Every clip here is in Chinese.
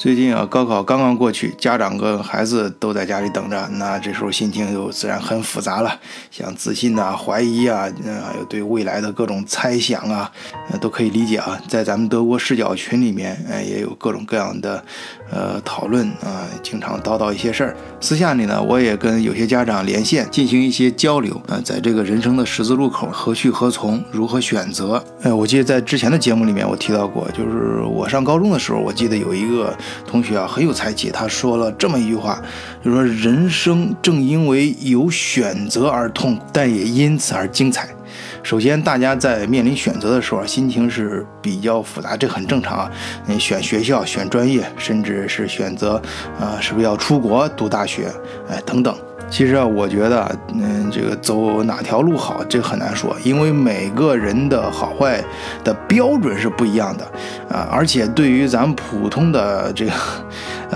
最近啊，高考刚刚过去，家长跟孩子都在家里等着，那这时候心情就自然很复杂了，像自信呐、怀疑啊，还有对未来的各种猜想啊，都可以理解啊。在咱们德国视角群里面，呃，也有各种各样的呃讨论啊，经常叨叨一些事儿。私下里呢，我也跟有些家长连线进行一些交流啊，在这个人生的十字路口，何去何从，如何选择？哎，我记得在之前的节目里面我提到过，就是我上高中的时候，我记得有一个。同学啊，很有才气。他说了这么一句话，就说人生正因为有选择而痛苦，但也因此而精彩。首先，大家在面临选择的时候，心情是比较复杂，这很正常啊。你选学校、选专业，甚至是选择，呃，是不是要出国读大学，哎，等等。其实啊，我觉得，嗯，这个走哪条路好，这很难说，因为每个人的好坏的标准是不一样的，啊，而且对于咱普通的这个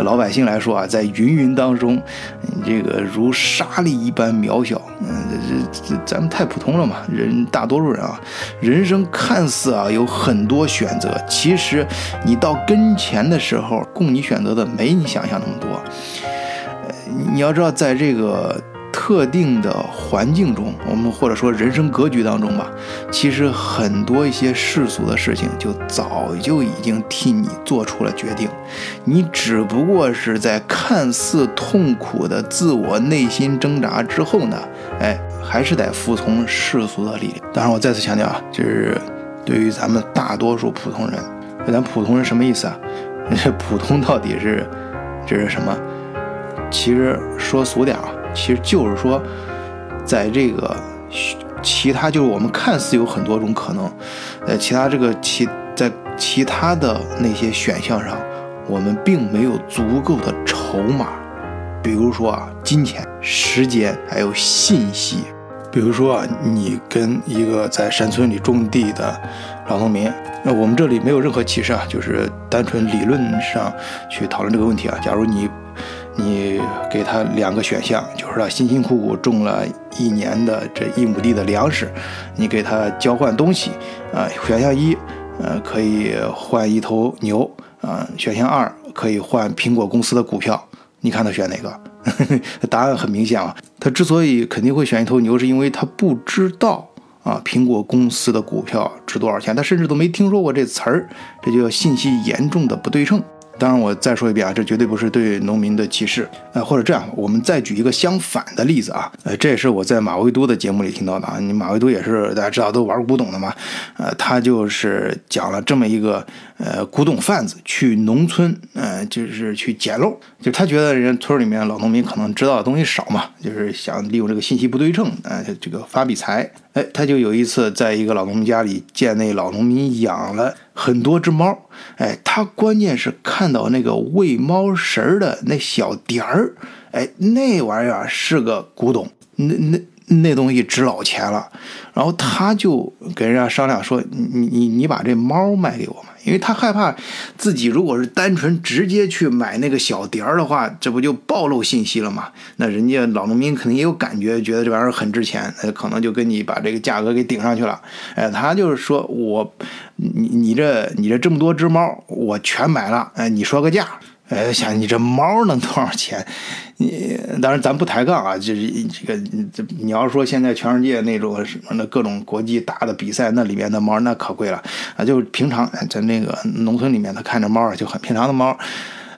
老百姓来说啊，在芸芸当中，这个如沙粒一般渺小，嗯，这这咱们太普通了嘛，人大多数人啊，人生看似啊有很多选择，其实你到跟前的时候，供你选择的没你想象那么多。你要知道，在这个特定的环境中，我们或者说人生格局当中吧，其实很多一些世俗的事情就早就已经替你做出了决定，你只不过是在看似痛苦的自我内心挣扎之后呢，哎，还是得服从世俗的力量。当然，我再次强调啊，就是对于咱们大多数普通人，咱普通人什么意思啊？这普通到底是这 是什么？其实说俗点啊，其实就是说，在这个其他就是我们看似有很多种可能，呃，其他这个其在其他的那些选项上，我们并没有足够的筹码，比如说啊，金钱、时间，还有信息。比如说啊，你跟一个在山村里种地的老农民，那我们这里没有任何歧视啊，就是单纯理论上去讨论这个问题啊。假如你。你给他两个选项，就是他辛辛苦苦种了一年的这一亩地的粮食，你给他交换东西，啊，选项一，呃，可以换一头牛，啊，选项二可以换苹果公司的股票，你看他选哪个？答案很明显啊，他之所以肯定会选一头牛，是因为他不知道啊，苹果公司的股票值多少钱，他甚至都没听说过这词儿，这就叫信息严重的不对称。当然，我再说一遍啊，这绝对不是对农民的歧视，呃，或者这样，我们再举一个相反的例子啊，呃，这也是我在马未都的节目里听到的啊，你马未都也是大家知道都玩古董的嘛，呃，他就是讲了这么一个呃古董贩子去农村，呃，就是去捡漏，就他觉得人家村里面老农民可能知道的东西少嘛，就是想利用这个信息不对称，呃，这个发笔财，哎，他就有一次在一个老农民家里见那老农民养了。很多只猫，哎，他关键是看到那个喂猫食儿的那小碟儿，哎，那玩意儿是个古董，那那那东西值老钱了。然后他就跟人家商量说：“你你你把这猫卖给我吧。”因为他害怕自己如果是单纯直接去买那个小碟儿的话，这不就暴露信息了吗？那人家老农民肯定也有感觉，觉得这玩意儿很值钱，他可能就跟你把这个价格给顶上去了。哎，他就是说我，你你这你这这么多只猫，我全买了。哎，你说个价。哎，想你这猫能多少钱？你当然咱不抬杠啊，就是这个这你要说现在全世界那种什么的各种国际大的比赛，那里面的猫那可贵了啊！就平常在那个农村里面，他看着猫就很平常的猫。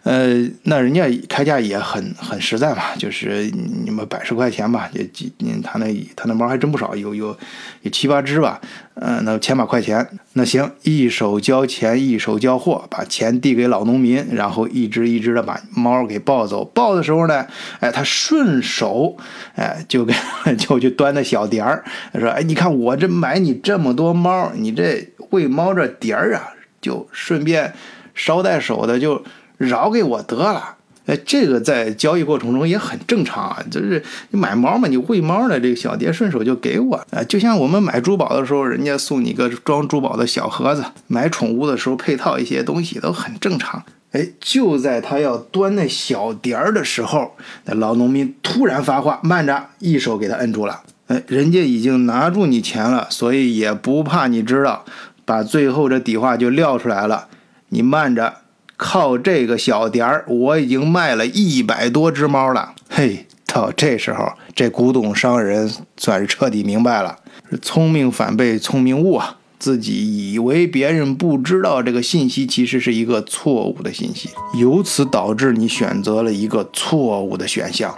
呃，那人家开价也很很实在嘛，就是你们百十块钱吧，也几，他那他那猫还真不少，有有有七八只吧，嗯，那千把块钱，那行，一手交钱一手交货，把钱递给老农民，然后一只一只的把猫给抱走，抱的时候呢，哎，他顺手，哎，就给 就去端那小碟儿，说，哎，你看我这买你这么多猫，你这喂猫这碟儿啊，就顺便捎带手的就。饶给我得了，哎，这个在交易过程中也很正常啊，就是你买猫嘛，你喂猫的这个小碟顺手就给我，啊，就像我们买珠宝的时候，人家送你个装珠宝的小盒子，买宠物的时候配套一些东西都很正常。哎，就在他要端那小碟儿的时候，那老农民突然发话：“慢着！”一手给他摁住了。哎，人家已经拿住你钱了，所以也不怕你知道，把最后这底话就撂出来了。你慢着。靠这个小点儿，我已经卖了一百多只猫了。嘿，到这时候，这古董商人算是彻底明白了，聪明反被聪明误啊！自己以为别人不知道这个信息，其实是一个错误的信息，由此导致你选择了一个错误的选项。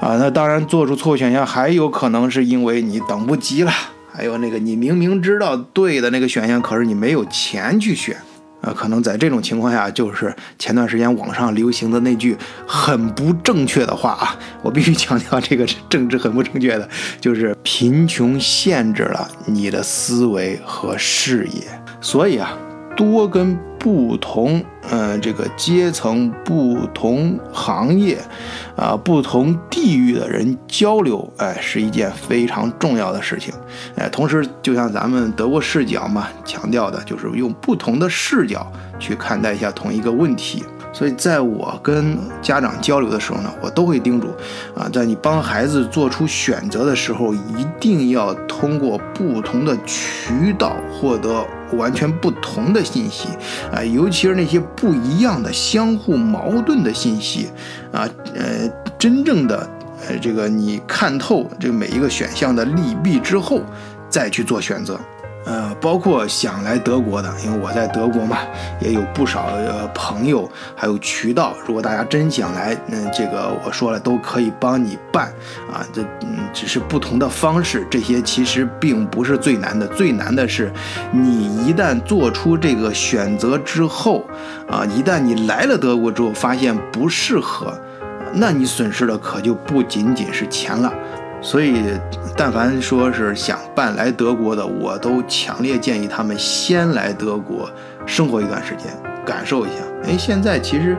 啊，那当然做出错选项，还有可能是因为你等不及了。还有那个，你明明知道对的那个选项，可是你没有钱去选，啊，可能在这种情况下，就是前段时间网上流行的那句很不正确的话啊，我必须强调这个是政治很不正确的，就是贫穷限制了你的思维和视野，所以啊，多跟。不同，呃，这个阶层、不同行业，啊，不同地域的人交流，哎，是一件非常重要的事情，哎，同时，就像咱们德国视角嘛，强调的就是用不同的视角去看待一下同一个问题。所以，在我跟家长交流的时候呢，我都会叮嘱，啊，在你帮孩子做出选择的时候，一定要通过不同的渠道获得完全不同的信息，啊，尤其是那些不一样的、相互矛盾的信息，啊，呃，真正的，呃，这个你看透这每一个选项的利弊之后，再去做选择。呃，包括想来德国的，因为我在德国嘛，也有不少呃朋友，还有渠道。如果大家真想来，嗯，这个我说了都可以帮你办啊。这嗯，只是不同的方式，这些其实并不是最难的。最难的是，你一旦做出这个选择之后，啊，一旦你来了德国之后发现不适合，那你损失的可就不仅仅是钱了。所以，但凡说是想办来德国的，我都强烈建议他们先来德国生活一段时间，感受一下。哎，现在其实，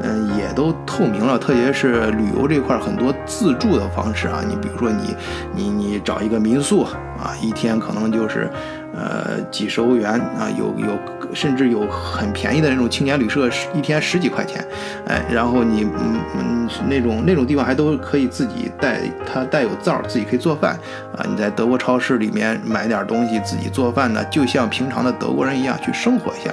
嗯，也都透明了，特别是旅游这块很多自助的方式啊。你比如说，你你你找一个民宿啊，一天可能就是。呃，几十欧元啊，有有，甚至有很便宜的那种青年旅社，一天十几块钱，哎，然后你嗯嗯那种那种地方还都可以自己带，它带有灶，自己可以做饭啊。你在德国超市里面买点东西自己做饭呢，就像平常的德国人一样去生活一下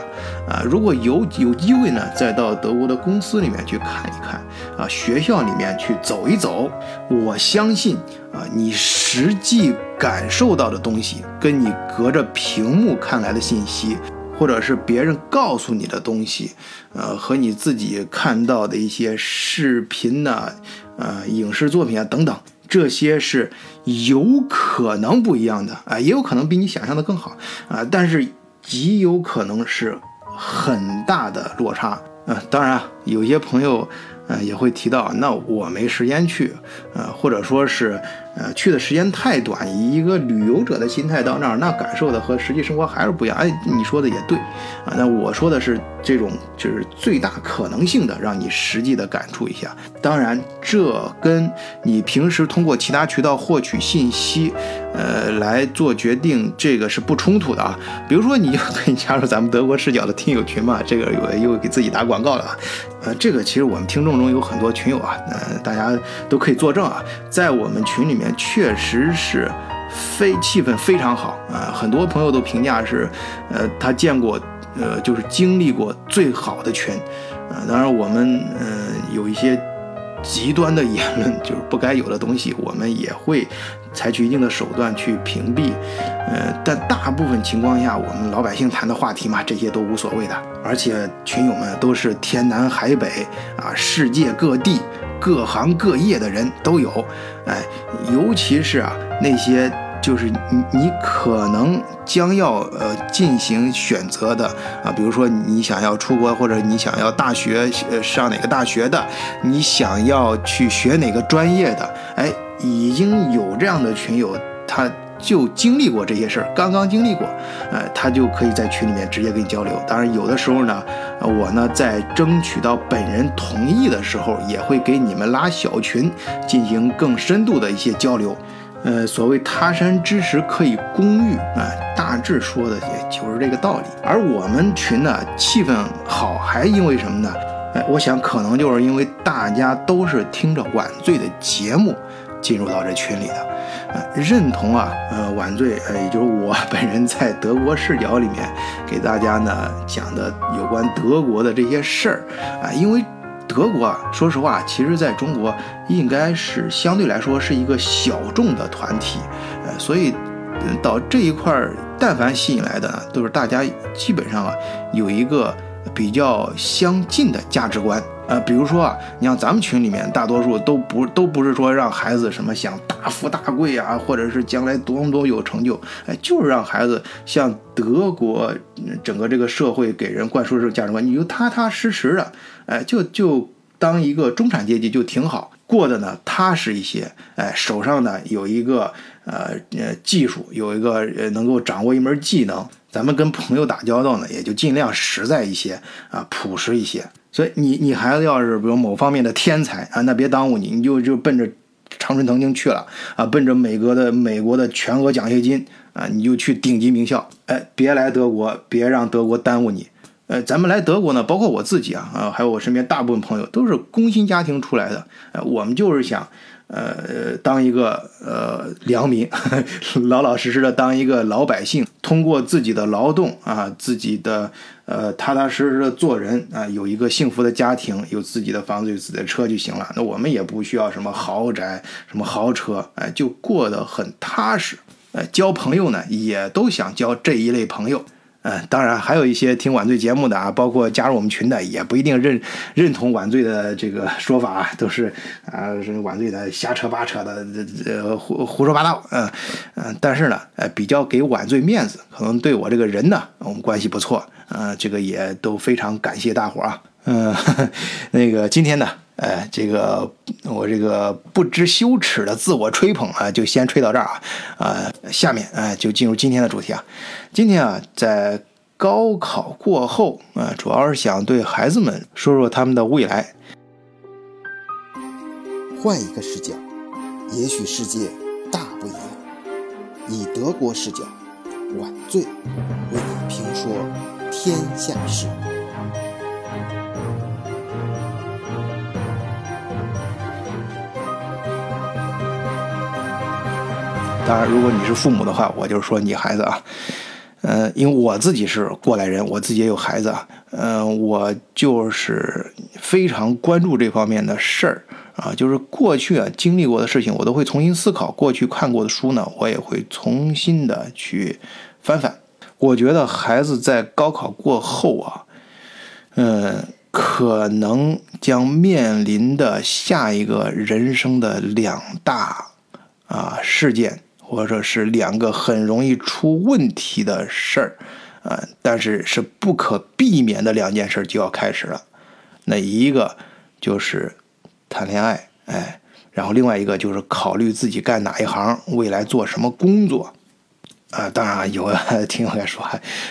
啊。如果有有机会呢，再到德国的公司里面去看一看啊，学校里面去走一走，我相信。啊，你实际感受到的东西，跟你隔着屏幕看来的信息，或者是别人告诉你的东西，呃，和你自己看到的一些视频呐，呃，影视作品啊等等，这些是有可能不一样的啊，也有可能比你想象的更好啊，但是极有可能是很大的落差啊。当然，有些朋友。呃，也会提到，那我没时间去，呃，或者说是，呃，去的时间太短，以一个旅游者的心态到那儿，那感受的和实际生活还是不一样。哎，你说的也对，啊，那我说的是这种就是最大可能性的，让你实际的感触一下。当然，这跟你平时通过其他渠道获取信息，呃，来做决定，这个是不冲突的啊。比如说，你就可以加入咱们德国视角的听友群嘛，这个又又给自己打广告了啊。呃，这个其实我们听众中有很多群友啊，呃，大家都可以作证啊，在我们群里面确实是非气氛非常好啊，很多朋友都评价是，呃，他见过，呃，就是经历过最好的群，啊，当然我们嗯有一些。极端的 言论就是不该有的东西，我们也会采取一定的手段去屏蔽。呃，但大部分情况下，我们老百姓谈的话题嘛，这些都无所谓的。而且群友们都是天南海北啊，世界各地各行各业的人都有。哎，尤其是啊那些。就是你，你可能将要呃进行选择的啊，比如说你想要出国，或者你想要大学呃上哪个大学的，你想要去学哪个专业的，哎，已经有这样的群友，他就经历过这些事儿，刚刚经历过，哎，他就可以在群里面直接跟你交流。当然，有的时候呢，我呢在争取到本人同意的时候，也会给你们拉小群，进行更深度的一些交流。呃，所谓他山之石可以攻玉啊，大致说的也就是这个道理。而我们群呢，气氛好，还因为什么呢？哎，我想可能就是因为大家都是听着晚醉的节目进入到这群里的，呃，认同啊，呃，晚醉，呃，也就是我 本人在德国视角里面给大家呢讲的有关德国的这些事儿啊，因为德国啊，说实话，其实在中国应该是相对来说是一个小众的团体，呃，所以到这一块儿，但凡吸引来的呢，都是大家基本上啊有一个比较相近的价值观。呃，比如说啊，你像咱们群里面，大多数都不都不是说让孩子什么想大富大贵啊，或者是将来多么多么有成就，哎，就是让孩子像德国整个这个社会给人灌输这种价值观，你就踏踏实实的，哎，就就当一个中产阶级就挺好，过的呢踏实一些，哎，手上呢有一个呃呃技术，有一个呃能够掌握一门技能，咱们跟朋友打交道呢也就尽量实在一些啊，朴实一些。所以你你孩子要是比如某方面的天才啊，那别耽误你，你就就奔着长春藤青去了啊，奔着美国的美国的全额奖学金啊，你就去顶级名校，哎，别来德国，别让德国耽误你。呃，咱们来德国呢，包括我自己啊啊，还有我身边大部分朋友都是工薪家庭出来的，呃，我们就是想。呃，当一个呃良民，老老实实的当一个老百姓，通过自己的劳动啊，自己的呃踏踏实实的做人啊，有一个幸福的家庭，有自己的房子，有自己的车就行了。那我们也不需要什么豪宅、什么豪车，哎，就过得很踏实。呃，交朋友呢，也都想交这一类朋友。嗯，当然还有一些听晚醉节目的啊，包括加入我们群的，也不一定认认同晚醉的这个说法啊，都是啊，是晚醉的瞎扯八扯的，这这胡胡说八道，嗯嗯，但是呢，呃，比较给晚醉面子，可能对我这个人呢，我们关系不错，嗯，这个也都非常感谢大伙啊，嗯，那个今天呢。哎，这个我这个不知羞耻的自我吹捧啊，就先吹到这儿啊，啊，下面哎就进入今天的主题啊。今天啊，在高考过后啊，主要是想对孩子们说说他们的未来。换一个视角，也许世界大不一样。以德国视角，晚醉为你评说天下事。当然，如果你是父母的话，我就说你孩子啊，呃，因为我自己是过来人，我自己也有孩子啊，嗯，我就是非常关注这方面的事儿啊，就是过去啊经历过的事情，我都会重新思考；过去看过的书呢，我也会重新的去翻翻。我觉得孩子在高考过后啊，嗯，可能将面临的下一个人生的两大啊事件。或者是两个很容易出问题的事儿，啊，但是是不可避免的两件事就要开始了。那一个就是谈恋爱，哎，然后另外一个就是考虑自己干哪一行，未来做什么工作。啊，当然有听友说，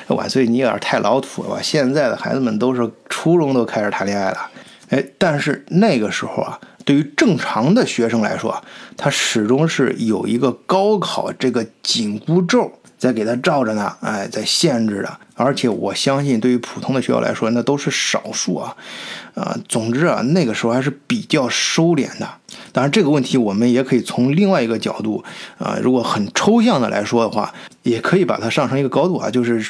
晚岁你有点太老土了吧？现在的孩子们都是初中都开始谈恋爱了，哎，但是那个时候啊。对于正常的学生来说，他始终是有一个高考这个紧箍咒在给他罩着呢，哎，在限制的。而且我相信，对于普通的学校来说，那都是少数啊。啊，总之啊，那个时候还是比较收敛的。当然，这个问题我们也可以从另外一个角度啊，如果很抽象的来说的话，也可以把它上升一个高度啊，就是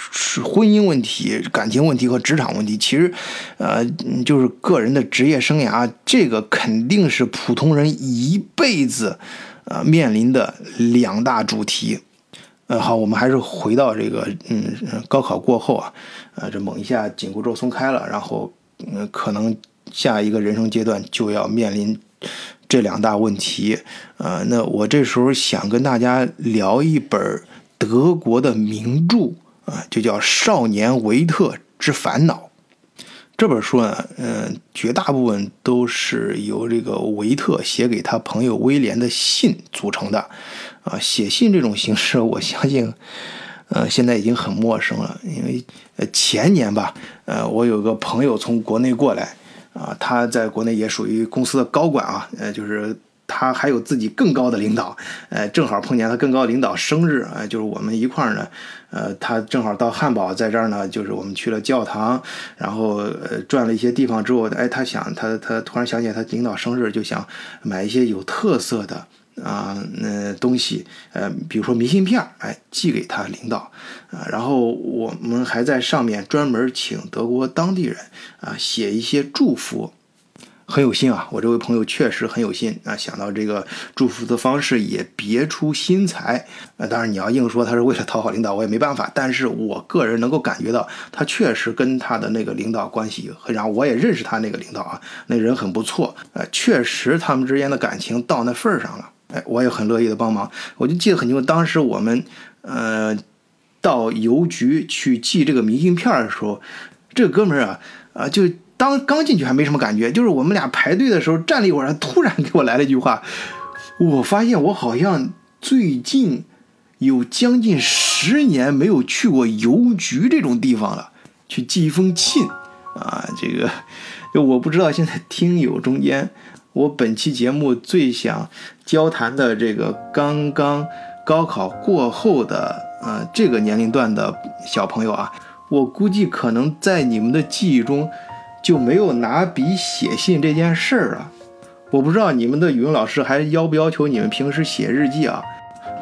婚姻问题、感情问题和职场问题。其实，呃，就是个人的职业生涯，这个肯定是普通人一辈子啊面临的两大主题。呃，好，我们还是回到这个，嗯，高考过后啊，呃，这猛一下紧箍咒松开了，然后，嗯，可能下一个人生阶段就要面临这两大问题，呃，那我这时候想跟大家聊一本德国的名著啊，就叫《少年维特之烦恼》。这本书呢，嗯，绝大部分都是由这个维特写给他朋友威廉的信组成的。啊，写信这种形式，我相信，呃，现在已经很陌生了。因为，呃，前年吧，呃，我有个朋友从国内过来，啊，他在国内也属于公司的高管啊，呃，就是他还有自己更高的领导，呃，正好碰见他更高领导生日，啊，就是我们一块儿呢，呃，他正好到汉堡，在这儿呢，就是我们去了教堂，然后呃转了一些地方之后，哎，他想他他突然想起来他领导生日，就想买一些有特色的。啊，那东西，呃，比如说明信片，哎，寄给他领导，啊，然后我们还在上面专门请德国当地人啊写一些祝福。很有心啊，我这位朋友确实很有心啊，想到这个祝福的方式也别出心裁啊。当然你要硬说他是为了讨好领导，我也没办法。但是我个人能够感觉到，他确实跟他的那个领导关系很，然后我也认识他那个领导啊，那人很不错，呃，确实他们之间的感情到那份儿上了，哎，我也很乐意的帮忙。我就记得很清楚，当时我们呃到邮局去寄这个明信片的时候，这哥们儿啊啊就。当刚进去还没什么感觉，就是我们俩排队的时候站了一会儿，突然给我来了一句话，我发现我好像最近有将近十年没有去过邮局这种地方了，去寄一封信啊，这个就我不知道现在听友中间，我本期节目最想交谈的这个刚刚高考过后的呃这个年龄段的小朋友啊，我估计可能在你们的记忆中。就没有拿笔写信这件事儿了。我不知道你们的语文老师还要不要求你们平时写日记啊？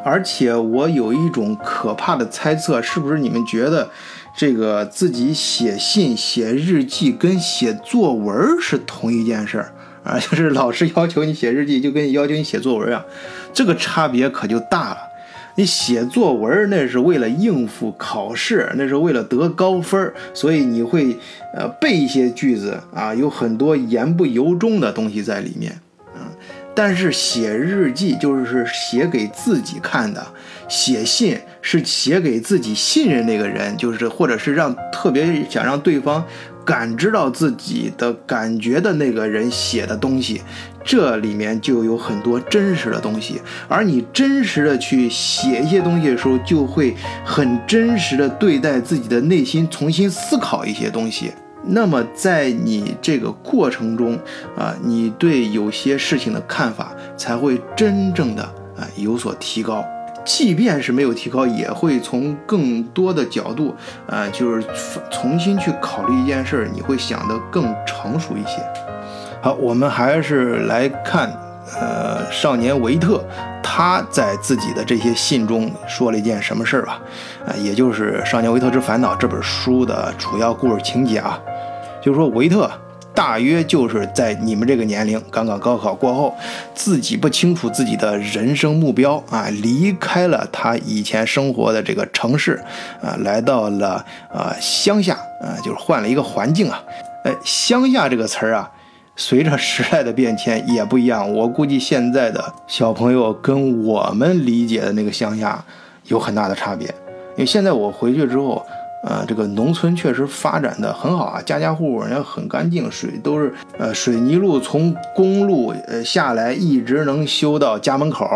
而且我有一种可怕的猜测，是不是你们觉得这个自己写信、写日记跟写作文是同一件事儿啊？就是老师要求你写日记，就跟要求你写作文啊，这个差别可就大了。你写作文那是为了应付考试，那是为了得高分，所以你会呃背一些句子啊，有很多言不由衷的东西在里面啊。但是写日记就是写给自己看的，写信是写给自己信任那个人，就是或者是让特别想让对方感知到自己的感觉的那个人写的东西。这里面就有很多真实的东西，而你真实的去写一些东西的时候，就会很真实的对待自己的内心，重新思考一些东西。那么在你这个过程中，啊，你对有些事情的看法才会真正的啊有所提高。即便是没有提高，也会从更多的角度，啊，就是重新去考虑一件事儿，你会想得更成熟一些。好，我们还是来看，呃，少年维特他在自己的这些信中说了一件什么事儿吧？啊，也就是《少年维特之烦恼》这本书的主要故事情节啊，就是说维特大约就是在你们这个年龄，刚刚高考过后，自己不清楚自己的人生目标啊，离开了他以前生活的这个城市，啊，来到了啊乡下啊，就是换了一个环境啊，哎，乡下这个词儿啊。随着时代的变迁也不一样，我估计现在的小朋友跟我们理解的那个乡下有很大的差别。因为现在我回去之后，呃，这个农村确实发展的很好啊，家家户户人家很干净，水都是呃水泥路从公路呃下来一直能修到家门口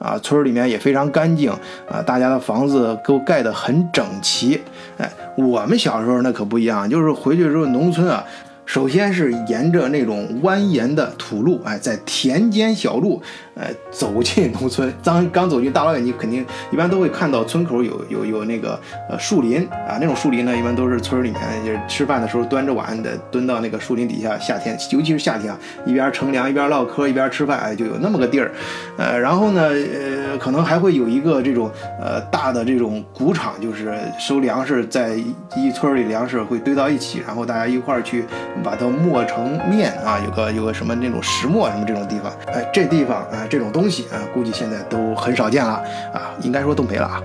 啊，村里面也非常干净啊，大家的房子都盖得很整齐。哎，我们小时候那可不一样，就是回去之后农村啊。首先是沿着那种蜿蜒的土路，哎，在田间小路，哎，走进农村。刚刚走进大老远，你肯定一般都会看到村口有有有那个呃树林啊，那种树林呢，一般都是村里面就是吃饭的时候端着碗的蹲到那个树林底下，夏天尤其是夏天啊，一边乘凉一边唠嗑一边吃饭，哎，就有那么个地儿。呃，然后呢，呃，可能还会有一个这种呃大的这种谷场，就是收粮食，在一村里粮食会堆到一起，然后大家一块儿去。把它磨成面啊，有个有个什么那种石磨什么这种地方，哎，这地方啊，这种东西啊，估计现在都很少见了啊，应该说都没了啊。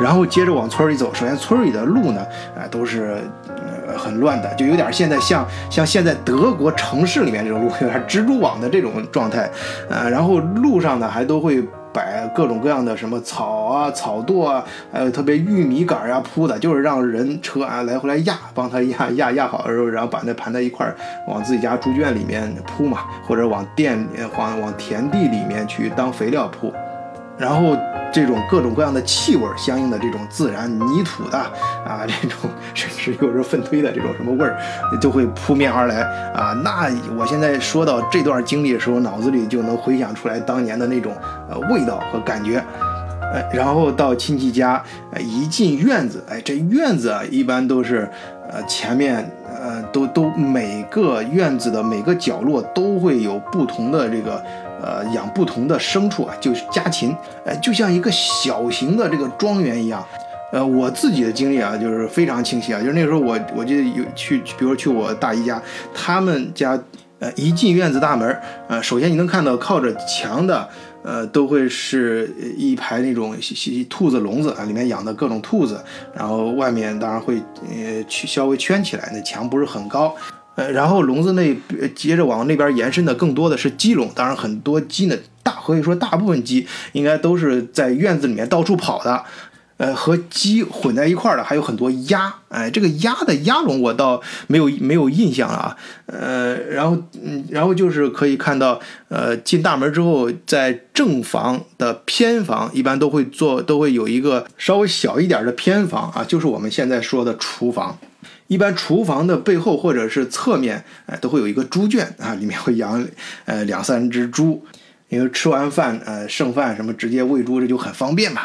然后接着往村里走，首先村里的路呢，啊，都是呃很乱的，就有点现在像像现在德国城市里面这种路，有点蜘蛛网的这种状态，呃，然后路上呢还都会。摆各种各样的什么草啊、草垛啊，还有特别玉米杆啊铺的，就是让人车啊来回来压，帮他压压压好的时候，然后把那盘在一块儿，往自己家猪圈里面铺嘛，或者往店往往田地里面去当肥料铺，然后。这种各种各样的气味，相应的这种自然泥土的啊，这种甚至有时候粪堆的这种什么味儿，就会扑面而来啊。那我现在说到这段经历的时候，脑子里就能回想出来当年的那种呃味道和感觉。哎，然后到亲戚家，一进院子，哎，这院子啊，一般都是呃前面呃都都每个院子的每个角落都会有不同的这个。呃养不同的牲畜啊，就是家禽，哎，就像一个小型的这个庄园一样。呃，我自己的经历啊，就是非常清晰啊，就是那个时候我我记得有去，比如去我大姨家，他们家呃一进院子大门，呃，首先你能看到靠着墙的。呃，都会是一排那种兔子笼子啊，里面养的各种兔子，然后外面当然会呃去稍微圈起来，那墙不是很高，呃，然后笼子内接着往那边延伸的更多的是鸡笼，当然很多鸡呢，大可以说大部分鸡应该都是在院子里面到处跑的。呃，和鸡混在一块儿的还有很多鸭，哎，这个鸭的鸭笼我倒没有没有印象啊。呃，然后嗯，然后就是可以看到，呃，进大门之后，在正房的偏房一般都会做，都会有一个稍微小一点的偏房啊，就是我们现在说的厨房。一般厨房的背后或者是侧面，哎，都会有一个猪圈啊，里面会养呃两三只猪，因为吃完饭呃剩饭什么直接喂猪，这就很方便嘛。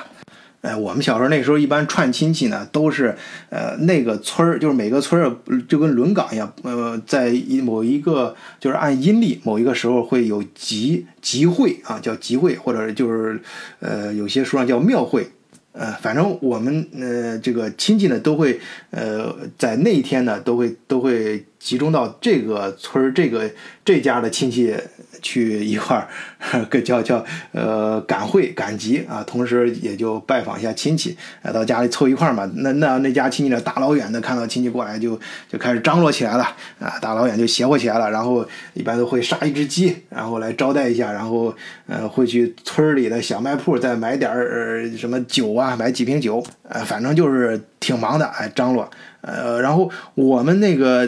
哎，我们小时候那时候一般串亲戚呢，都是，呃，那个村儿就是每个村儿就跟轮岗一样，呃，在一某一个就是按阴历某一个时候会有集集会啊，叫集会，或者就是呃有些书上叫庙会，呃，反正我们呃这个亲戚呢都会呃在那一天呢都会都会集中到这个村儿这个这家的亲戚。去一块儿，个叫叫呃赶会赶集啊，同时也就拜访一下亲戚，到家里凑一块儿嘛。那那那家亲戚呢，大老远的看到亲戚过来，就就开始张罗起来了啊，大老远就邪乎起来了。然后一般都会杀一只鸡，然后来招待一下，然后呃会去村里的小卖铺再买点儿什么酒啊，买几瓶酒，呃反正就是挺忙的，哎张罗。呃，然后我们那个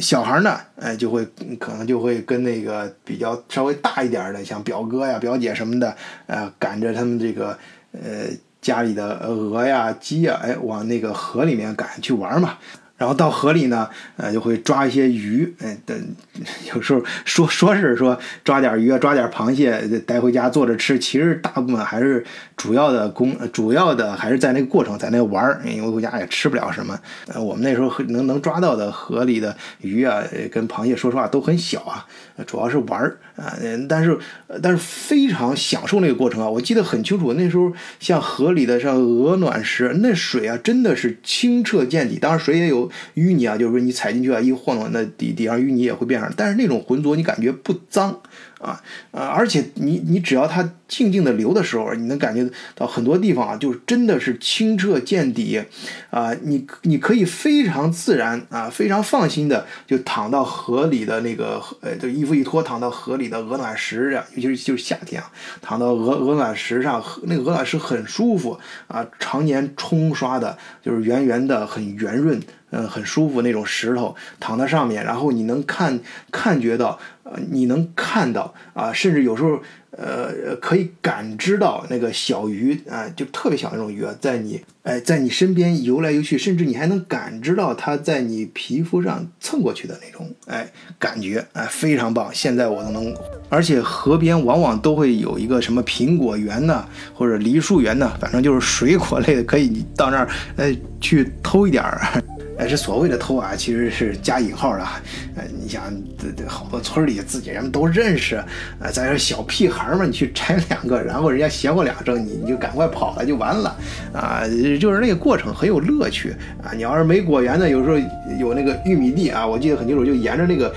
小孩呢，哎，就会可能就会跟那个比较稍微大一点的，像表哥呀、表姐什么的，呃，赶着他们这个呃家里的鹅呀、鸡呀，哎，往那个河里面赶去玩嘛。然后到河里呢，呃，就会抓一些鱼，哎，等 有时候说说是说抓点鱼啊，抓点螃蟹带回家做着吃，其实大部分还是主要的工，主要的还是在那个过程，在那玩儿，因为回家也吃不了什么。呃，我们那时候能能抓到的河里的鱼啊，跟螃蟹，说实话都很小啊，主要是玩儿啊，但是但是非常享受那个过程啊，我记得很清楚，那时候像河里的像鹅卵石，那水啊真的是清澈见底，当然水也有。淤泥啊，就是说你踩进去啊，一晃，那底底上淤泥也会变上。但是那种浑浊，你感觉不脏啊啊！而且你你只要它静静的流的时候，你能感觉到很多地方啊，就是真的是清澈见底啊！你你可以非常自然啊，非常放心的就躺到河里的那个呃，就衣服一脱，躺到河里的鹅卵石上，尤其是就是夏天啊，躺到鹅鹅卵石上，那个鹅卵石很舒服啊，常年冲刷的，就是圆圆的，很圆润。嗯，很舒服那种石头，躺在上面，然后你能看看觉到，呃，你能看到啊，甚至有时候，呃，可以感知到那个小鱼啊，就特别小那种鱼啊，在你，哎，在你身边游来游去，甚至你还能感知到它在你皮肤上蹭过去的那种，哎，感觉，哎，非常棒。现在我都能，而且河边往往都会有一个什么苹果园呢，或者梨树园呢，反正就是水果类的，可以你到那儿，呃，去偷一点儿。哎，这所谓的偷啊，其实是加引号的。呃，你想，这这好多村里自己人都认识，呃，在这小屁孩嘛，你去摘两个，然后人家邪乎两声，你你就赶快跑了就完了，啊，就是那个过程很有乐趣啊。你要是没果园的，有时候有那个玉米地啊，我记得很清楚，就沿着那个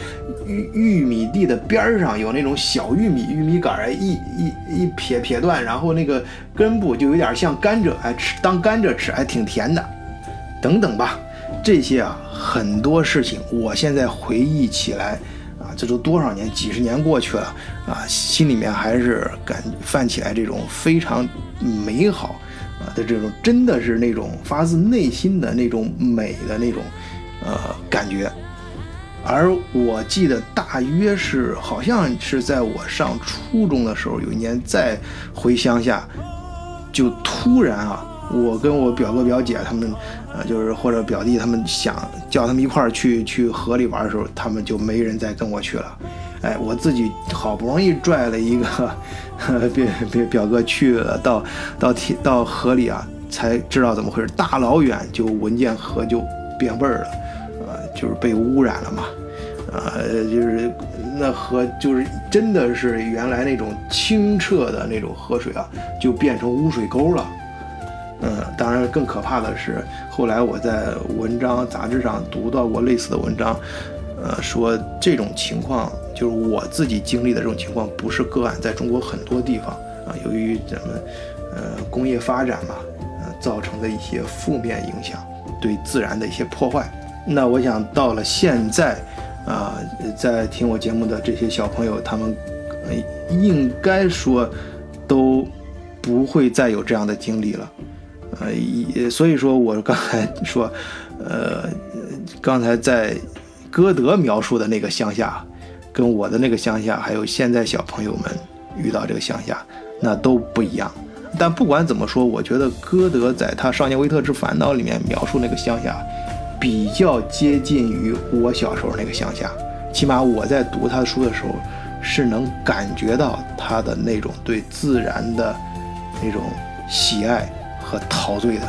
玉玉米地的边上有那种小玉米，玉米杆儿一一一撇撇断，然后那个根部就有点像甘蔗，哎，吃当甘蔗吃，还挺甜的，等等吧。这些啊，很多事情，我现在回忆起来，啊，这都多少年，几十年过去了，啊，心里面还是感泛起来这种非常美好啊的这种，真的是那种发自内心的那种美的那种，呃，感觉。而我记得大约是，好像是在我上初中的时候，有一年再回乡下，就突然啊。我跟我表哥表姐他们，呃，就是或者表弟他们想叫他们一块儿去去河里玩的时候，他们就没人再跟我去了。哎，我自己好不容易拽了一个 表表表哥去了，到到天到河里啊，才知道怎么回事。大老远就闻见河就变味儿了，呃，就是被污染了嘛，呃，就是那河就是真的是原来那种清澈的那种河水啊，就变成污水沟了。嗯，当然更可怕的是，后来我在文章杂志上读到过类似的文章，呃，说这种情况就是我自己经历的这种情况不是个案，在中国很多地方啊，由于咱们呃工业发展嘛，呃造成的一些负面影响，对自然的一些破坏。那我想到了现在，啊，在听我节目的这些小朋友，他们应该说都不会再有这样的经历了。呃，也所以说，我刚才说，呃，刚才在歌德描述的那个乡下，跟我的那个乡下，还有现在小朋友们遇到这个乡下，那都不一样。但不管怎么说，我觉得歌德在他《少年维特之烦恼》里面描述那个乡下，比较接近于我小时候那个乡下。起码我在读他的书的时候，是能感觉到他的那种对自然的那种喜爱。和陶醉的，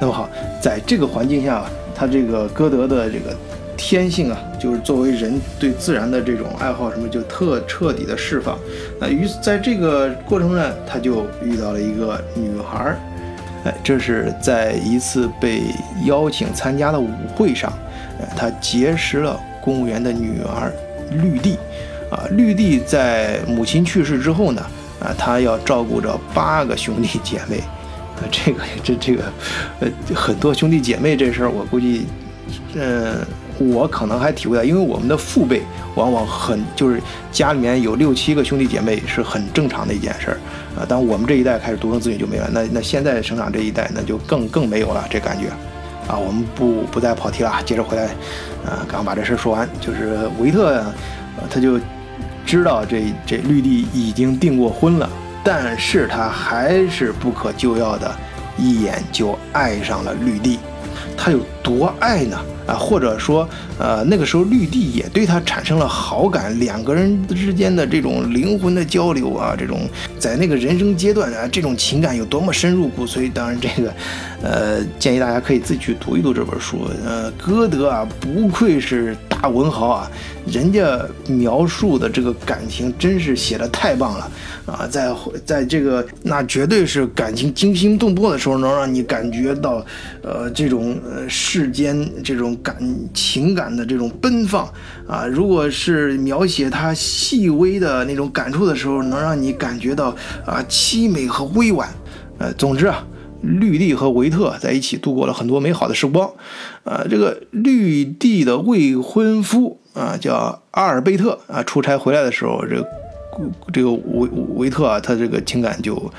那么好，在这个环境下，他这个歌德的这个天性啊，就是作为人对自然的这种爱好，什么就特彻底的释放。那于在这个过程中呢，他就遇到了一个女孩儿，哎，这是在一次被邀请参加的舞会上，哎，他结识了公务员的女儿绿地，啊，绿地在母亲去世之后呢，啊，他要照顾着八个兄弟姐妹。这个这这个，呃，很多兄弟姐妹这事儿，我估计，嗯，我可能还体会到，因为我们的父辈往往很就是家里面有六七个兄弟姐妹是很正常的一件事儿啊。当我们这一代开始独生子女就没了，那那现在生长这一代那就更更没有了这感觉啊。我们不不再跑题了，接着回来，啊，刚把这事儿说完，就是维特，他就知道这这绿地已经订过婚了。但是他还是不可救药的，一眼就爱上了绿地。他有多爱呢？啊，或者说，呃，那个时候绿地也对他产生了好感，两个人之间的这种灵魂的交流啊，这种在那个人生阶段啊，这种情感有多么深入骨髓。当然，这个，呃，建议大家可以自己去读一读这本书。呃，歌德啊，不愧是大文豪啊，人家描述的这个感情真是写的太棒了啊，在在这个那绝对是感情惊心动魄的时候，能让你感觉到，呃，这种呃世间这种。感情感的这种奔放啊，如果是描写他细微的那种感触的时候，能让你感觉到啊凄美和委婉。呃，总之啊，绿地和维特在一起度过了很多美好的时光。呃，这个绿地的未婚夫啊，叫阿尔贝特啊，出差回来的时候，这个这个维维特啊，他这个情感就。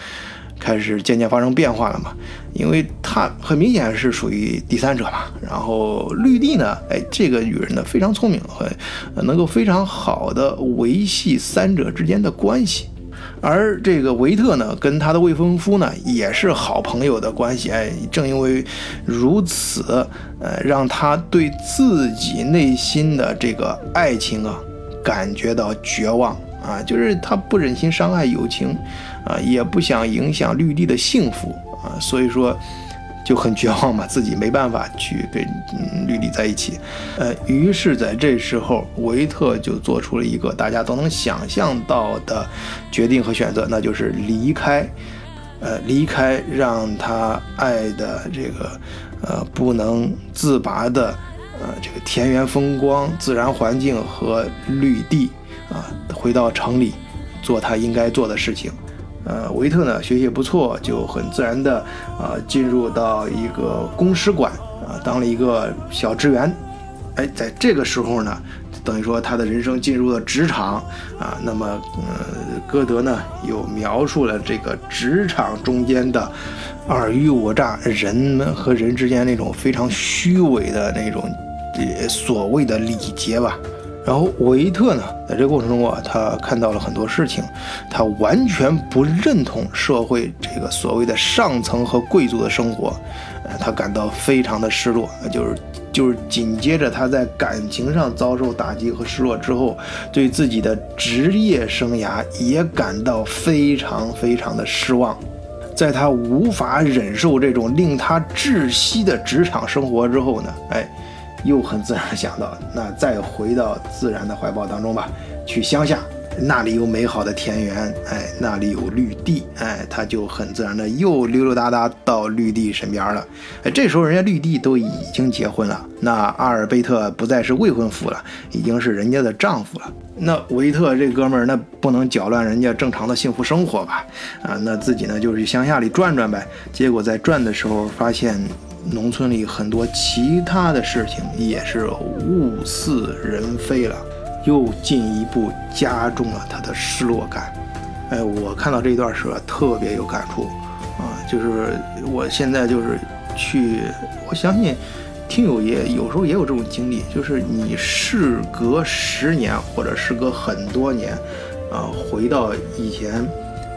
开始渐渐发生变化了嘛，因为他很明显是属于第三者嘛。然后绿地呢，哎，这个女人呢非常聪明，会能够非常好的维系三者之间的关系。而这个维特呢，跟他的未婚夫呢也是好朋友的关系。哎，正因为如此，呃，让他对自己内心的这个爱情啊感觉到绝望啊，就是他不忍心伤害友情。啊，也不想影响绿地的幸福啊，所以说就很绝望嘛，自己没办法去跟绿地在一起。呃，于是在这时候，维特就做出了一个大家都能想象到的决定和选择，那就是离开，呃，离开让他爱的这个呃不能自拔的呃这个田园风光、自然环境和绿地啊，回到城里做他应该做的事情。呃，维特呢学习不错，就很自然的啊进入到一个公使馆啊，当了一个小职员。哎，在这个时候呢，等于说他的人生进入了职场啊。那么，呃，歌德呢又描述了这个职场中间的尔虞我诈，人们和人之间那种非常虚伪的那种呃所谓的礼节吧。然后维特呢，在这个过程中啊，他看到了很多事情，他完全不认同社会这个所谓的上层和贵族的生活，呃，他感到非常的失落，就是就是紧接着他在感情上遭受打击和失落之后，对自己的职业生涯也感到非常非常的失望，在他无法忍受这种令他窒息的职场生活之后呢，哎。又很自然想到，那再回到自然的怀抱当中吧，去乡下。那里有美好的田园，哎，那里有绿地，哎，他就很自然的又溜溜达达到绿地身边了。哎，这时候人家绿地都已经结婚了，那阿尔贝特不再是未婚夫了，已经是人家的丈夫了。那维特这哥们儿，那不能搅乱人家正常的幸福生活吧？啊，那自己呢就去乡下里转转呗。结果在转的时候，发现农村里很多其他的事情也是物是人非了。又进一步加重了他的失落感。哎，我看到这段时候特别有感触啊！就是我现在就是去，我相信听友也有时候也有这种经历，就是你事隔十年或者时隔很多年啊，回到以前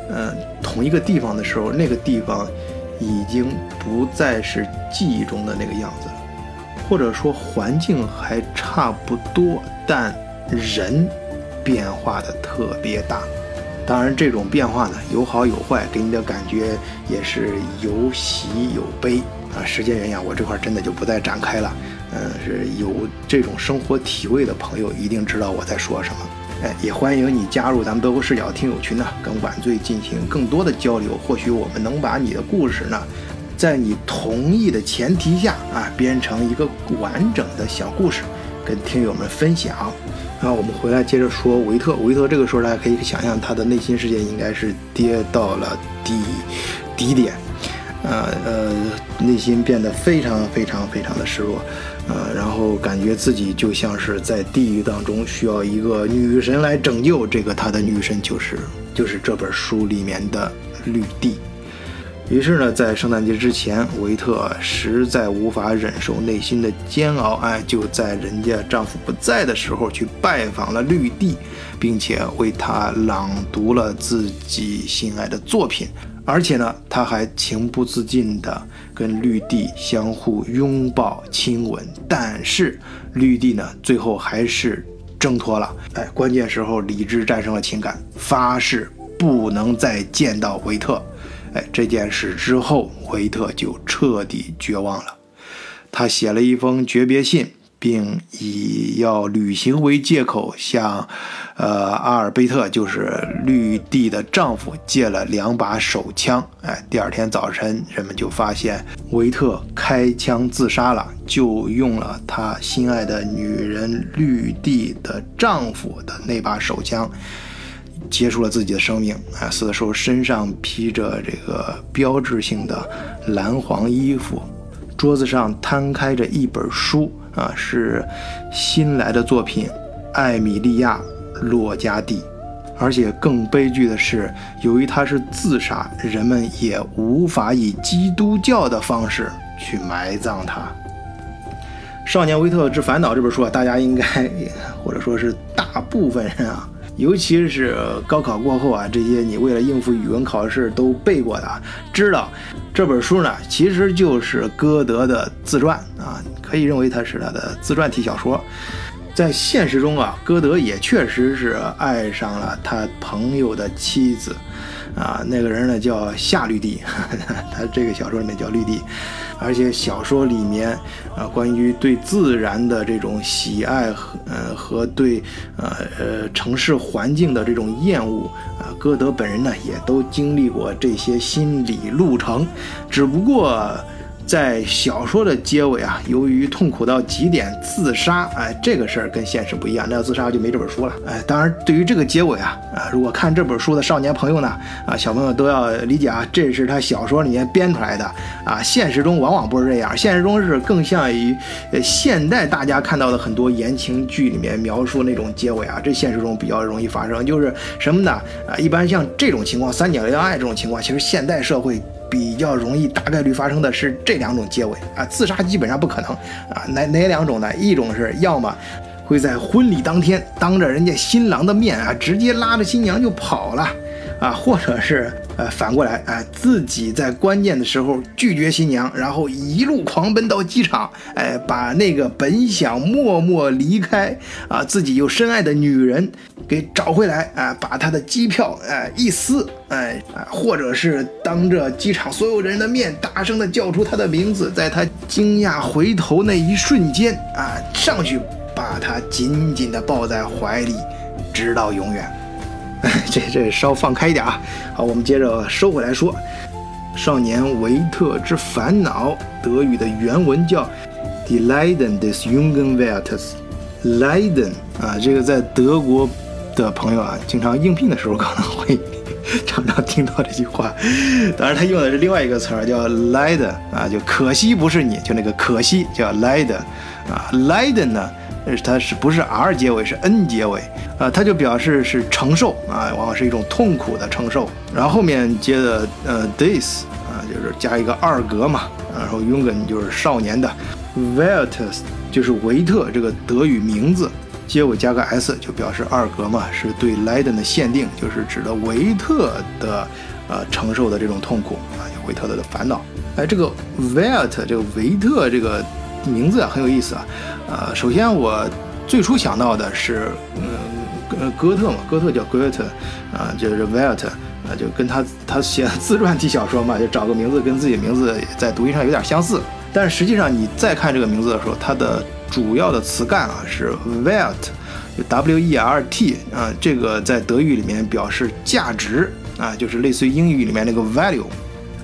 嗯同一个地方的时候，那个地方已经不再是记忆中的那个样子了，或者说环境还差不多，但。人变化的特别大，当然这种变化呢有好有坏，给你的感觉也是有喜有悲啊。时间原因，我这块真的就不再展开了。嗯，是有这种生活体味的朋友一定知道我在说什么。哎，也欢迎你加入咱们德国视角听友群呢，跟晚醉进行更多的交流。或许我们能把你的故事呢，在你同意的前提下啊，编成一个完整的小故事，跟听友们分享。那我们回来接着说维特。维特这个时候，大家可以想象他的内心世界应该是跌到了底底点，呃呃，内心变得非常非常非常的失落，呃，然后感觉自己就像是在地狱当中，需要一个女神来拯救。这个他的女神就是就是这本书里面的绿地。于是呢，在圣诞节之前，维特实在无法忍受内心的煎熬，哎，就在人家丈夫不在的时候去拜访了绿地，并且为他朗读了自己心爱的作品，而且呢，他还情不自禁地跟绿地相互拥抱亲吻。但是绿地呢，最后还是挣脱了，哎，关键时候理智战胜了情感，发誓不能再见到维特。哎，这件事之后，维特就彻底绝望了。他写了一封诀别信，并以要旅行为借口，向呃阿尔贝特，就是绿地的丈夫，借了两把手枪。哎，第二天早晨，人们就发现维特开枪自杀了，就用了他心爱的女人绿地的丈夫的那把手枪。结束了自己的生命啊！死的时候身上披着这个标志性的蓝黄衣服，桌子上摊开着一本书啊，是新来的作品《艾米莉亚·洛加蒂》。而且更悲剧的是，由于他是自杀，人们也无法以基督教的方式去埋葬他。《少年维特之烦恼》这本书啊，大家应该 或者说是大部分人啊。尤其是高考过后啊，这些你为了应付语文考试都背过的，知道这本书呢，其实就是歌德的自传啊，可以认为它是他的自传体小说。在现实中啊，歌德也确实是爱上了他朋友的妻子。啊，那个人呢叫夏绿蒂，他这个小说里面叫绿地，而且小说里面啊，关于对自然的这种喜爱和呃和对呃呃城市环境的这种厌恶啊，歌德本人呢也都经历过这些心理路程，只不过。在小说的结尾啊，由于痛苦到极点自杀，哎，这个事儿跟现实不一样，那要自杀就没这本书了，哎，当然对于这个结尾啊，啊，如果看这本书的少年朋友呢，啊，小朋友都要理解啊，这是他小说里面编出来的，啊，现实中往往不是这样，现实中是更像于，呃，现代大家看到的很多言情剧里面描述那种结尾啊，这现实中比较容易发生，就是什么呢？啊，一般像这种情况，三角恋爱这种情况，其实现代社会。比较容易大概率发生的是这两种结尾啊，自杀基本上不可能啊，哪哪两种呢？一种是要么会在婚礼当天当着人家新郎的面啊，直接拉着新娘就跑了啊，或者是。呃，反过来，哎，自己在关键的时候拒绝新娘，然后一路狂奔到机场，哎，把那个本想默默离开啊，自己又深爱的女人给找回来，啊，把她的机票，哎，一撕，哎，或者是当着机场所有人的面大声的叫出她的名字，在她惊讶回头那一瞬间，啊，上去把她紧紧的抱在怀里。直到永远。这这稍放开一点啊。好，我们接着收回来说，《少年维特之烦恼》德语的原文叫 Die Leiden des jungen w e r t e s Leiden 啊，这个在德国的朋友啊，经常应聘的时候可能会 常常听到这句话。当然，他用的是另外一个词儿，叫 Leiden 啊，就可惜不是你，就那个可惜叫 Leiden 啊。Leiden 呢，它是不是 R 结尾，是 N 结尾啊？它就表示是承受啊，往往是一种痛苦的承受。然后后面接的呃 this 啊，就是加一个二格嘛。然后 Jungen 就是少年的，Werthes 就是维特这个德语名字，结尾加个 s 就表示二格嘛，是对 Leiden 的限定，就是指的维特的呃承受的这种痛苦啊，维特的烦恼。哎，这个 Wert 这个维特这个名字啊很有意思啊。呃，首先我最初想到的是，嗯，哥特嘛，哥特叫 Goethe 啊，就是 Welt，啊，就跟他他写的自传体小说嘛，就找个名字跟自己名字在读音上有点相似。但是实际上，你再看这个名字的时候，它的主要的词干啊是 Welt，W-E-R-T 啊，这个在德语里面表示价值啊，就是类似于英语里面那个 value。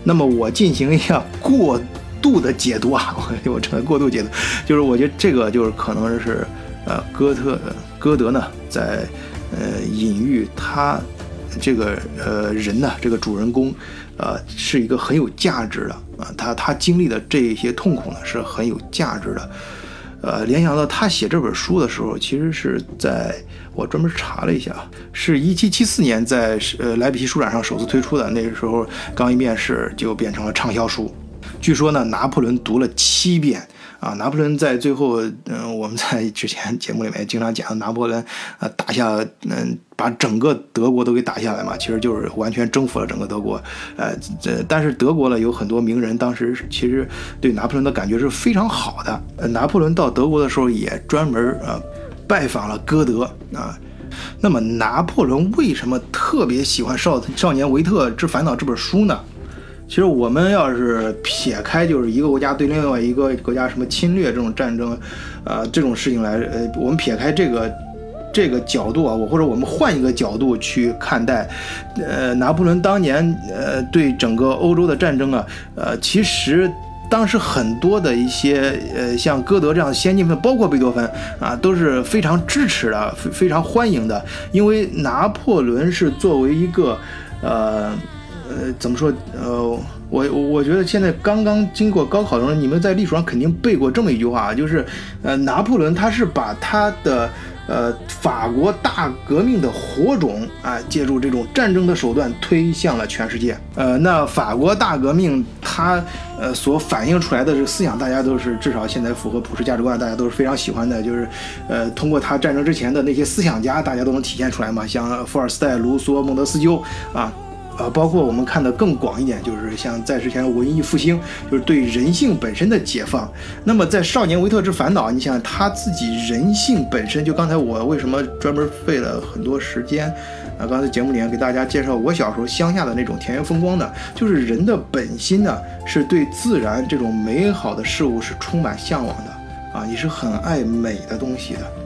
那么我进行一下过度的解读啊，我我成了过度解读，就是我觉得这个就是可能是呃哥特歌德呢在呃隐喻他这个呃人呢这个主人公。呃，是一个很有价值的啊，他他经历的这些痛苦呢，是很有价值的。呃，联想到他写这本书的时候，其实是在我专门查了一下，是一七七四年在呃莱比锡书展上首次推出的，那个时候刚一面世就变成了畅销书。据说呢，拿破仑读了七遍。啊，拿破仑在最后，嗯，我们在之前节目里面经常讲拿破仑，呃，打下，嗯，把整个德国都给打下来嘛，其实就是完全征服了整个德国，呃，这但是德国呢有很多名人，当时其实对拿破仑的感觉是非常好的。呃，拿破仑到德国的时候也专门呃拜访了歌德啊。那么拿破仑为什么特别喜欢《少少年维特之烦恼》这本书呢？其实我们要是撇开就是一个国家对另外一个国家什么侵略这种战争，呃这种事情来，呃我们撇开这个这个角度啊，我或者我们换一个角度去看待，呃拿破仑当年呃对整个欧洲的战争啊，呃其实当时很多的一些呃像歌德这样先进分，包括贝多芬啊都是非常支持的，非非常欢迎的，因为拿破仑是作为一个呃。呃，怎么说？呃，我我觉得现在刚刚经过高考的人，你们在历史上肯定背过这么一句话，就是，呃，拿破仑他是把他的呃法国大革命的火种啊，借助这种战争的手段推向了全世界。呃，那法国大革命它呃所反映出来的这个思想，大家都是至少现在符合普世价值观，大家都是非常喜欢的。就是呃，通过他战争之前的那些思想家，大家都能体现出来嘛，像福尔斯泰、卢梭、孟德斯鸠啊。呃，包括我们看的更广一点，就是像在之前文艺复兴，就是对人性本身的解放。那么在《少年维特之烦恼》，你想他自己人性本身，就刚才我为什么专门费了很多时间，啊，刚才节目里面给大家介绍我小时候乡下的那种田园风光呢，就是人的本心呢，是对自然这种美好的事物是充满向往的，啊，你是很爱美的东西的。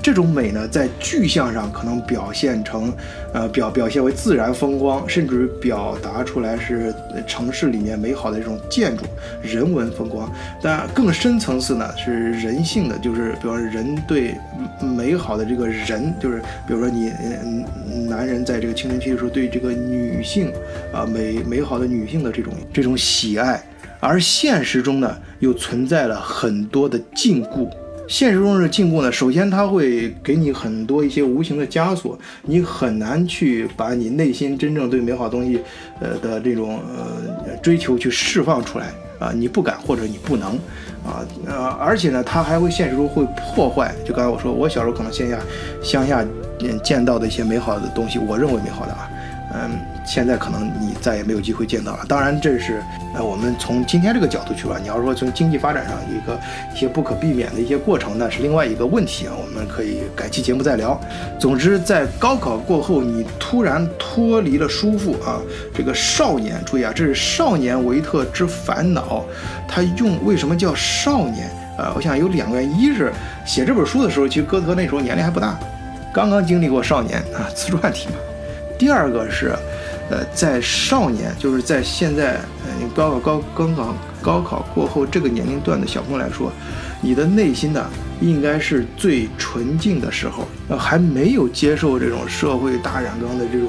这种美呢，在具象上可能表现成，呃，表表现为自然风光，甚至表达出来是城市里面美好的这种建筑、人文风光。但更深层次呢，是人性的，就是比如说人对美好的这个人，就是比如说你男人在这个青春期的时候对这个女性啊美美好的女性的这种这种喜爱，而现实中呢，又存在了很多的禁锢。现实中的禁锢呢，首先它会给你很多一些无形的枷锁，你很难去把你内心真正对美好东西，呃的这种呃追求去释放出来啊，你不敢或者你不能啊呃，而且呢，它还会现实中会破坏。就刚才我说，我小时候可能线下乡下见到的一些美好的东西，我认为美好的啊。嗯，现在可能你再也没有机会见到了。当然，这是呃，我们从今天这个角度去说，你要说从经济发展上一个一些不可避免的一些过程，那是另外一个问题啊。我们可以改期节目再聊。总之，在高考过后，你突然脱离了叔父啊，这个少年，注意啊，这是少年维特之烦恼。他用为什么叫少年？呃，我想有两个原因，一是写这本书的时候，其实哥德那时候年龄还不大。刚刚经历过少年啊，自传体嘛。第二个是，呃，在少年，就是在现在，呃，高考高刚刚高考过后这个年龄段的小朋友来说，你的内心呢，应该是最纯净的时候，呃，还没有接受这种社会大染缸的这种。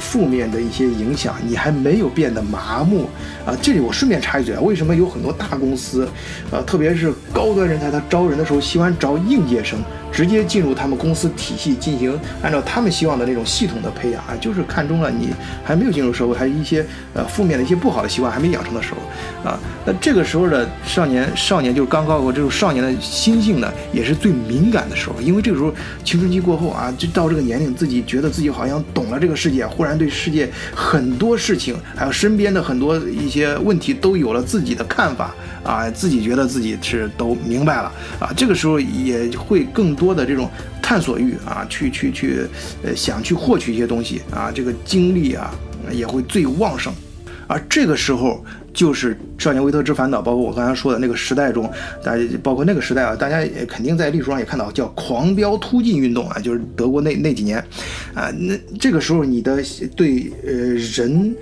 负面的一些影响，你还没有变得麻木啊！这里我顺便插一嘴啊，为什么有很多大公司，呃，特别是高端人才，他招人的时候喜欢招应届生？直接进入他们公司体系进行按照他们希望的那种系统的培养啊，就是看中了你还没有进入社会，还有一些呃负面的一些不好的习惯还没养成的时候啊。那这个时候的少年，少年就是刚高考这种少年的心性呢，也是最敏感的时候，因为这个时候青春期过后啊，就到这个年龄，自己觉得自己好像懂了这个世界，忽然对世界很多事情，还有身边的很多一些问题都有了自己的看法啊，自己觉得自己是都明白了啊，这个时候也会更。多的这种探索欲啊，去去去，呃，想去获取一些东西啊，这个精力啊也会最旺盛，而这个时候就是《少年维特之烦恼》，包括我刚才说的那个时代中，大家包括那个时代啊，大家也肯定在历史上也看到叫狂飙突进运动啊，就是德国那那几年啊，那这个时候你的对呃人。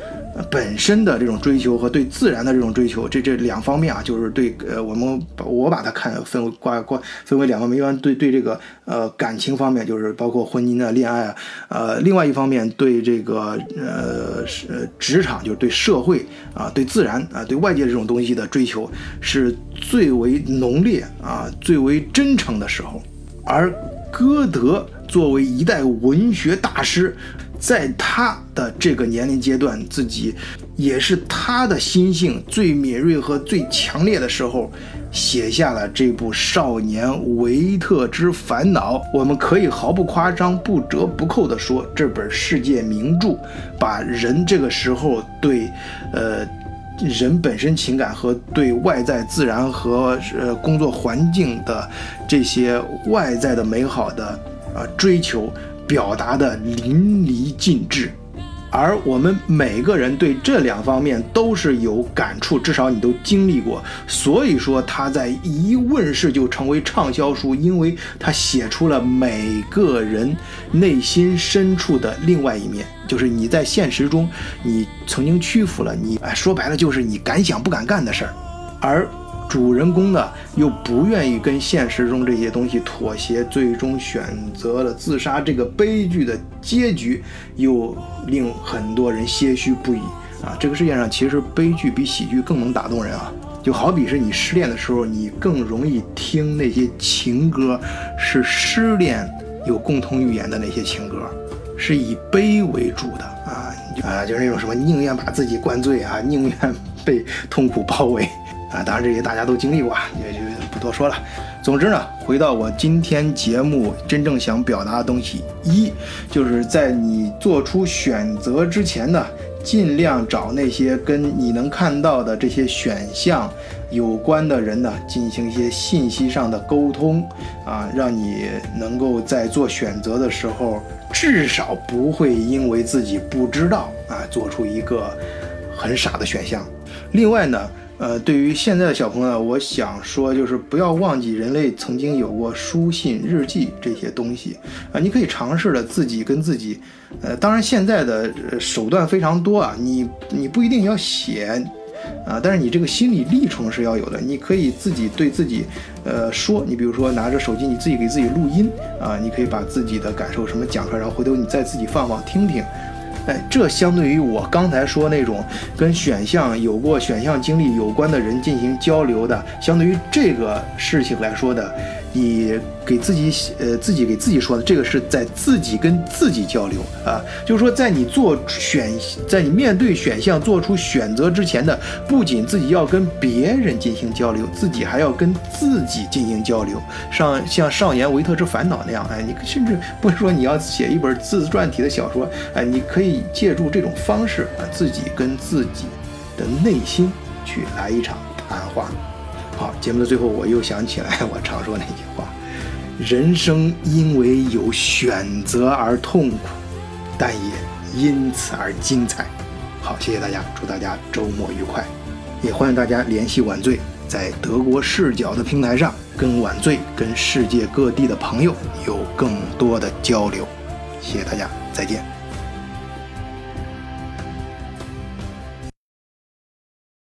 本身的这种追求和对自然的这种追求，这这两方面啊，就是对呃，我们我把它看分为挂挂分为两方面，一般对对这个呃感情方面，就是包括婚姻啊、恋爱啊，呃，另外一方面对这个呃是职场，就是对社会啊、对自然啊、对外界这种东西的追求是最为浓烈啊、最为真诚的时候，而歌德作为一代文学大师。在他的这个年龄阶段，自己也是他的心性最敏锐和最强烈的时候，写下了这部《少年维特之烦恼》。我们可以毫不夸张、不折不扣地说，这本世界名著把人这个时候对，呃，人本身情感和对外在自然和呃工作环境的这些外在的美好的啊追求。表达的淋漓尽致，而我们每个人对这两方面都是有感触，至少你都经历过。所以说，他在一问世就成为畅销书，因为他写出了每个人内心深处的另外一面，就是你在现实中你曾经屈服了，你哎说白了就是你敢想不敢干的事儿，而。主人公呢，又不愿意跟现实中这些东西妥协，最终选择了自杀。这个悲剧的结局，又令很多人唏嘘不已啊！这个世界上其实悲剧比喜剧更能打动人啊！就好比是你失恋的时候，你更容易听那些情歌，是失恋有共同语言的那些情歌，是以悲为主的啊啊，就是那种什么宁愿把自己灌醉啊，宁愿被痛苦包围。啊，当然这些大家都经历过，也就不多说了。总之呢，回到我今天节目真正想表达的东西，一就是在你做出选择之前呢，尽量找那些跟你能看到的这些选项有关的人呢，进行一些信息上的沟通啊，让你能够在做选择的时候，至少不会因为自己不知道啊，做出一个很傻的选项。另外呢。呃，对于现在的小朋友，我想说，就是不要忘记人类曾经有过书信、日记这些东西啊。你可以尝试着自己跟自己，呃，当然现在的手段非常多啊，你你不一定要写啊，但是你这个心理历程是要有的。你可以自己对自己，呃，说，你比如说拿着手机，你自己给自己录音啊，你可以把自己的感受什么讲出来，然后回头你再自己放放听听。哎，这相对于我刚才说那种跟选项有过选项经历有关的人进行交流的，相对于这个事情来说的。你给自己写呃自己给自己说的这个是在自己跟自己交流啊，就是说在你做选，在你面对选项做出选择之前的，不仅自己要跟别人进行交流，自己还要跟自己进行交流。上像《少年维特之烦恼》那样，哎，你甚至不是说你要写一本自传体的小说，哎，你可以借助这种方式啊，自己跟自己的内心去来一场谈话。好，节目的最后，我又想起来我常说那句话：人生因为有选择而痛苦，但也因此而精彩。好，谢谢大家，祝大家周末愉快，也欢迎大家联系晚醉，在德国视角的平台上，跟晚醉、跟世界各地的朋友有更多的交流。谢谢大家，再见。